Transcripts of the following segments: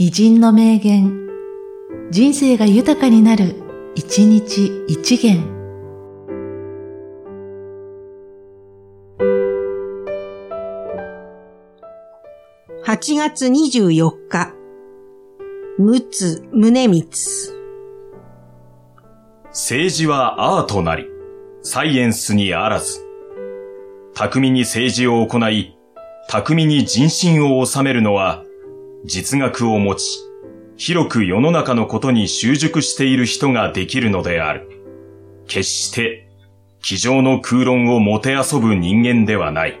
偉人の名言、人生が豊かになる、一日一元。8月24日、陸奥宗光。政治はアートなり、サイエンスにあらず。巧みに政治を行い、巧みに人心を収めるのは、実学を持ち、広く世の中のことに習熟している人ができるのである。決して、机上の空論をもてあそぶ人間ではない。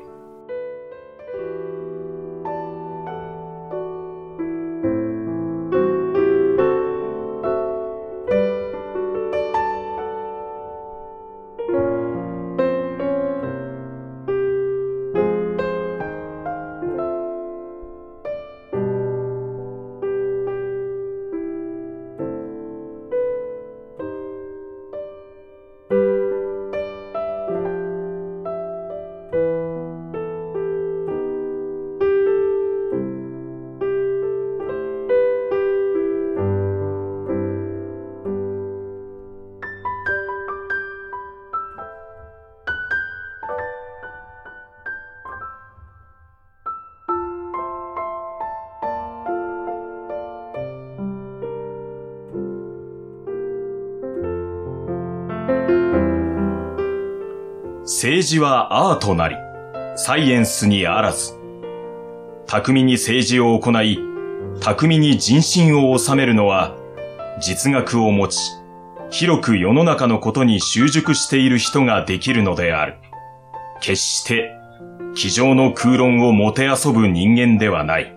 政治はアートなり、サイエンスにあらず。巧みに政治を行い、巧みに人心を収めるのは、実学を持ち、広く世の中のことに習熟している人ができるのである。決して、机上の空論をもてあそぶ人間ではない。